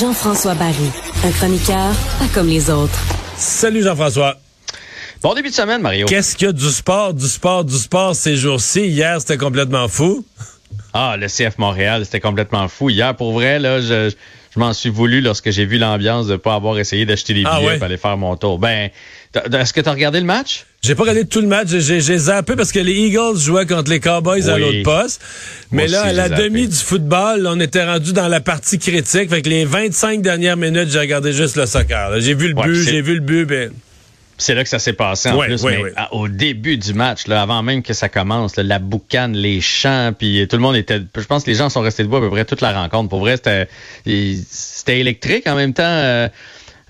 Jean-François Barry, un chroniqueur pas comme les autres. Salut Jean-François. Bon début de semaine, Mario. Qu'est-ce qu'il y a du sport, du sport, du sport ces jours-ci? Hier, c'était complètement fou. Ah, le CF Montréal, c'était complètement fou. Hier, pour vrai, là, je, je m'en suis voulu lorsque j'ai vu l'ambiance de pas avoir essayé d'acheter des Ah billets ouais? pour aller faire mon tour. Ben, est-ce que tu as regardé le match? J'ai pas regardé tout le match, j'ai j'ai zappé parce que les Eagles jouaient contre les Cowboys à l'autre poste. Mais Moi là, aussi, à la demi du football, on était rendu dans la partie critique. Fait que les 25 dernières minutes, j'ai regardé juste le soccer. là. J'ai vu le Ouais, but, j'ai vu le but, ben, C'est là que ça s'est passé en Ouais, plus. ouais, mais ouais. à- au début du match, là, avant même que ça commence, là, la boucane, les chants, puis tout le monde était. Je pense que les gens sont restés debout à peu près toute la rencontre. Pour vrai, c'était électrique en même temps. euh,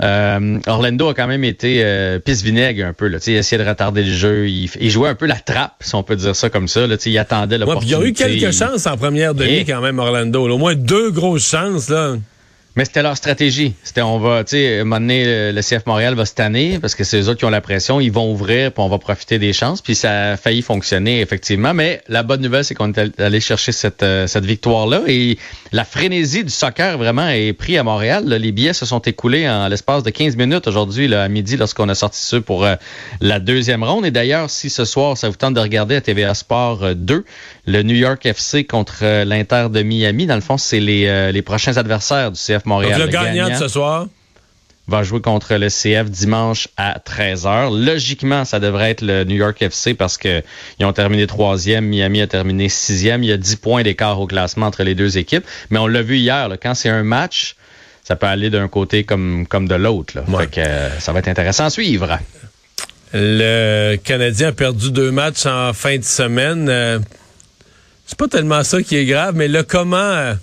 euh, Orlando a quand même été euh, pisse vinaigre un peu. Là, il essayait de retarder le jeu. Il, il jouait un peu la trappe, si on peut dire ça comme ça. Là, il attendait puis il y a eu l'opportunité. quelques chances en première demi Et- quand même, Orlando. là. Au moins deux grosses chances, là. Mais c'était leur stratégie. C'était on va, tu sais, donné, le CF Montréal va se tanner parce que c'est eux autres qui ont la pression. Ils vont ouvrir, puis on va profiter des chances. Puis ça a failli fonctionner, effectivement. Mais la bonne nouvelle, c'est qu'on est allé chercher cette, euh, cette victoire-là. Et la frénésie du soccer, vraiment, est pris à Montréal. Les billets se sont écoulés en l'espace de 15 minutes aujourd'hui, là, à midi, lorsqu'on a sorti ceux pour euh, la deuxième ronde. Et d'ailleurs, si ce soir, ça vous tente de regarder à TVA Sport euh, 2, le New York FC contre euh, l'Inter de Miami, dans le fond, c'est les, euh, les prochains adversaires du CF Donc Montréal. le gagnant de ce soir? va jouer contre le CF dimanche à 13h. Logiquement, ça devrait être le New York FC parce que ils ont terminé troisième, Miami a terminé sixième. Il y a 10 points d'écart au classement entre les deux équipes. Mais on l'a vu hier, là, quand c'est un match, ça peut aller d'un côté comme, comme de l'autre. Ouais. Euh, ça va être intéressant à suivre. Le Canadien a perdu deux matchs en fin de semaine. Euh, c'est pas tellement ça qui est grave, mais le comment. euh,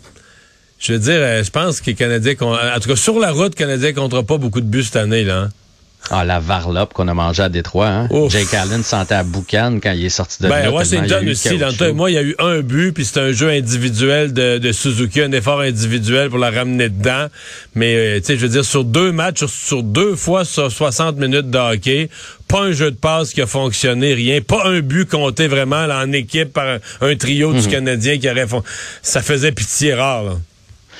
je veux dire, euh, je pense que les Canadiens, con- en tout cas sur la route, les Canadiens comptera pas beaucoup de buts cette année là. hein. Ah, la varlope qu'on a mangé à Détroit. Hein? Ouf. Jake Allen sentait à boucan quand il est sorti de là. Ben, a Washington aussi, dans le moi, il y a eu un but, puis c'est un jeu individuel de, de Suzuki, un effort individuel pour la ramener dedans. Mais, euh, tu sais, je veux dire, sur deux matchs, sur, sur deux fois sur 60 minutes de hockey, pas un jeu de passe qui a fonctionné, rien. Pas un but compté vraiment là, en équipe par un, un trio Mhm. du Canadien qui aurait... fon- Ça faisait pitié rare, là.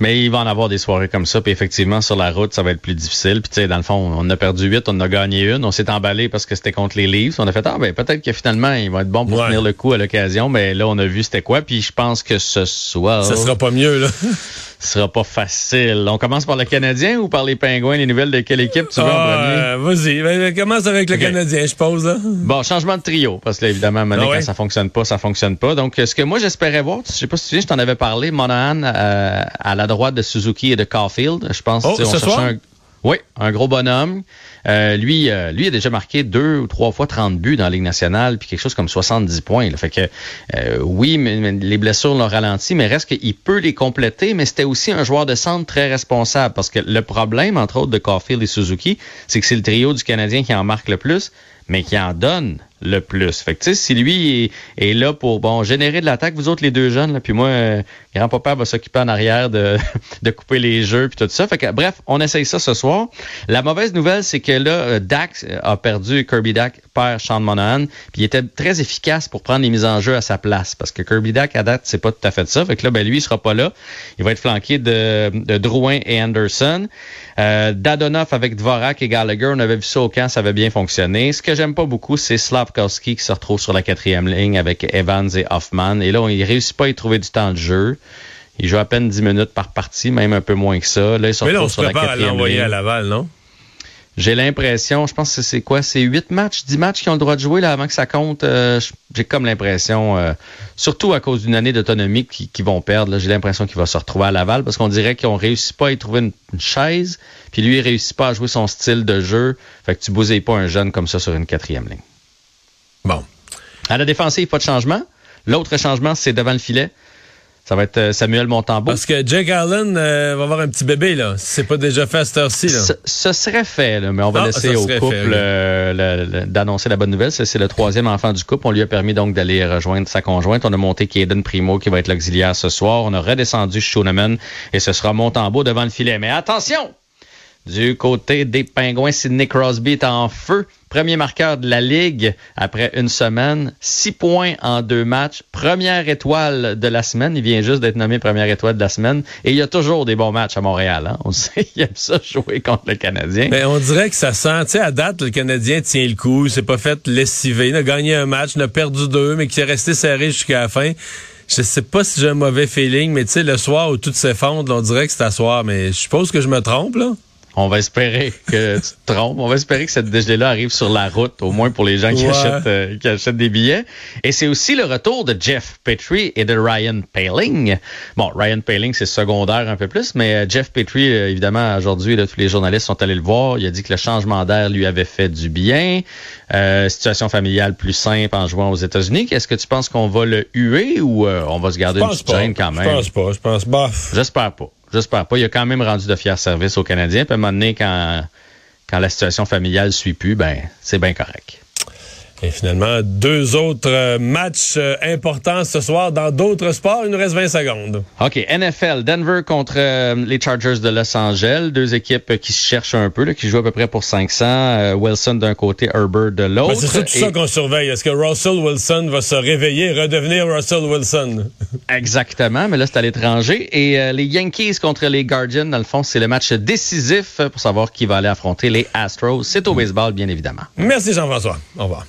Mais il va en avoir des soirées comme ça, puis effectivement, sur la route, ça va être plus difficile. Puis tu sais, dans le fond, on en a perdu huit, on en a gagné une. On s'est emballé parce que c'était contre les Leafs. On a fait, ah ben peut-être que finalement, il va être bon pour Ouais. tenir le coup à l'occasion. Mais là, on a vu c'était quoi. Puis je pense que ce soir, Ça sera pas mieux, là. ce sera pas facile. On commence par le Canadien ou par les Pingouins? Les nouvelles de quelle équipe tu veux en Ah, premier? euh, Vas-y, ben, commence avec le. Canadien, je pose, là. Bon, changement de trio, parce que là, évidemment, donné, Ah ouais? quand ça fonctionne pas, ça fonctionne pas. Donc, ce que moi, j'espérais voir, je sais pas si tu te souviens, je t'en avais parlé, Monahan euh, à la droite de Suzuki et de Caulfield. Je pense Oh, on ce cherchait soir? un... Oui, un gros bonhomme. Euh, lui, euh, lui a déjà marqué deux ou trois fois 30 buts dans la Ligue nationale, puis quelque chose comme 70 points. là. Fait que euh, oui, mais, mais les blessures l'ont ralenti, mais reste qu'il peut les compléter, mais c'était aussi un joueur de centre très responsable. Parce que le problème, entre autres, de Caulfield et Suzuki, c'est que c'est le trio du Canadien qui en marque le plus, mais qui en donne le plus. Fait que si lui est, là pour bon générer de l'attaque, vous autres les deux jeunes, là, puis moi, euh, grand-papa va s'occuper en arrière de, de couper les jeux puis tout ça. Fait que bref, on essaye ça ce soir. La mauvaise nouvelle, c'est que là, euh, Dak a perdu, Kirby Dak perd Sean Monahan, puis il était très efficace pour prendre les mises en jeu à sa place, parce que Kirby Dak à date, c'est pas tout à fait ça. Fait que là, ben lui, il sera pas là. Il va être flanqué de, Drouin et Anderson. Euh, Dadonoff avec Dvorak et Gallagher, on avait vu ça au camp, ça avait bien fonctionné. J'aime pas beaucoup, c'est Slavkowski qui se retrouve sur la quatrième ligne avec Evans et Hoffman. Et là, on, il réussit pas à y trouver du temps de jeu. Il joue à peine 10 minutes par partie, même un peu moins que ça. Là, il se Mais là, on se prépare à l'envoyer à Laval, non? J'ai l'impression, je pense que c'est quoi? C'est 8 matchs, 10 matchs qui ont le droit de jouer là avant que ça compte. Euh, j'ai comme l'impression, euh, surtout à cause d'une année d'autonomie qui- qu'ils vont perdre, j'ai l'impression qu'il va se retrouver à Laval parce qu'on dirait qu'ils ont réussi pas à y trouver une, une chaise, puis lui, il réussit pas à jouer son style de jeu. Fait que tu bousilles pas un jeune comme ça sur une quatrième ligne. Bon. À la défensive, pas de changement. L'autre changement, c'est devant le filet. Ça va être euh, Samuel Montembeau. Parce que Jake Allen euh, va avoir un petit bébé, là. C'est pas déjà fait à cette heure-ci, là. Ce, ce serait fait, là, mais on va Ah, laisser au couple euh, d'annoncer la bonne nouvelle. C'est le troisième enfant du couple. On lui a permis donc d'aller rejoindre sa conjointe. On a monté Kaden Primo qui va être l'auxiliaire ce soir. On a redescendu Schooneman et ce sera Montembeau devant le filet. Mais attention! Du côté des Pingouins, Sidney Crosby est en feu. Premier marqueur de la Ligue après une semaine. Six points en deux matchs. Première étoile de la semaine. Il vient juste d'être nommé première étoile de la semaine. Et il y a toujours des bons matchs à Montréal. Hein? On sait qu'il aime ça jouer contre le Canadien. Mais on dirait que ça sent, tu sais, à date, le Canadien tient le coup. Il s'est pas fait lessiver. Il a gagné un match, il a perdu deux, mais qui est resté serré jusqu'à la fin je sais pas si j'ai un mauvais feeling, mais tu sais, le soir où tout s'effondre, on dirait que c'est à soir, mais je suppose que je me trompe, là. On va espérer que tu te trompes. On va espérer que cette dégelée-là arrive sur la route, au moins pour les gens qui, achètent, euh, qui achètent des billets. Et c'est aussi le retour de Jeff Petrie et de Ryan Paling. Bon, Ryan Paling, c'est secondaire un peu plus, mais euh, Jeff Petrie, euh, évidemment, aujourd'hui, tous les journalistes sont allés le voir. Il a dit que le changement d'air lui avait fait du bien. situation familiale plus simple en jouant aux États-Unis. Est-ce que tu penses qu'on va le huer ou on va se garder une petite gêne quand même? Je pense pas. Je pense pas. J'espère pas. J'espère pas. Il a quand même rendu de fiers services aux Canadiens. Puis à un moment donné, quand, quand la situation familiale suit plus, ben c'est bien correct. Et finalement, deux autres euh, matchs euh, importants ce soir dans d'autres sports. Il nous reste 20 secondes. OK. NFL, Denver contre euh, les Chargers de Los Angeles. Deux équipes qui se cherchent un peu, qui jouent à peu près pour 500. Wilson d'un côté, Herbert de l'autre. c'est tout ça qu'on surveille. Est-ce que Russell Wilson va se réveiller et redevenir Russell Wilson? Exactement, mais là, c'est à l'étranger. Et les Yankees contre les Guardians, dans le fond, c'est le match décisif pour savoir qui va aller affronter les Astros. C'est au baseball, bien évidemment. Merci Jean-François. Au revoir.